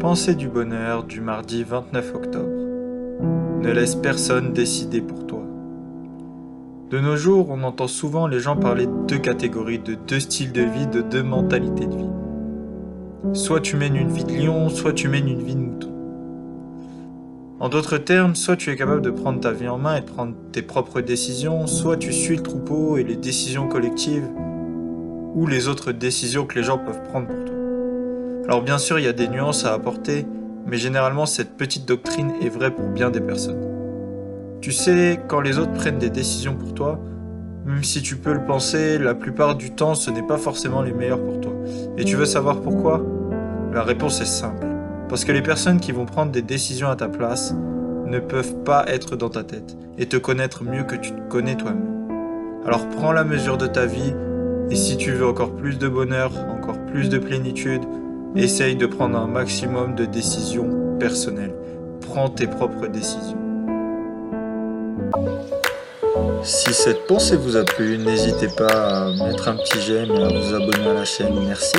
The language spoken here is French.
Pensée du bonheur du mardi 29 octobre. Ne laisse personne décider pour toi. De nos jours, on entend souvent les gens parler de deux catégories, de deux styles de vie, de deux mentalités de vie. Soit tu mènes une vie de lion, soit tu mènes une vie de mouton. En d'autres termes, soit tu es capable de prendre ta vie en main et de prendre tes propres décisions, soit tu suis le troupeau et les décisions collectives ou les autres décisions que les gens peuvent prendre pour toi. Alors bien sûr, il y a des nuances à apporter, mais généralement cette petite doctrine est vraie pour bien des personnes. Tu sais, quand les autres prennent des décisions pour toi, même si tu peux le penser, la plupart du temps ce n'est pas forcément les meilleurs pour toi. Et tu veux savoir pourquoi? La réponse est simple. Parce que les personnes qui vont prendre des décisions à ta place ne peuvent pas être dans ta tête et te connaître mieux que tu te connais toi-même. Alors prends la mesure de ta vie et si tu veux encore plus de bonheur, encore plus de plénitude, Essaye de prendre un maximum de décisions personnelles. Prends tes propres décisions. Si cette pensée vous a plu, n'hésitez pas à mettre un petit j'aime et à vous abonner à la chaîne. Merci.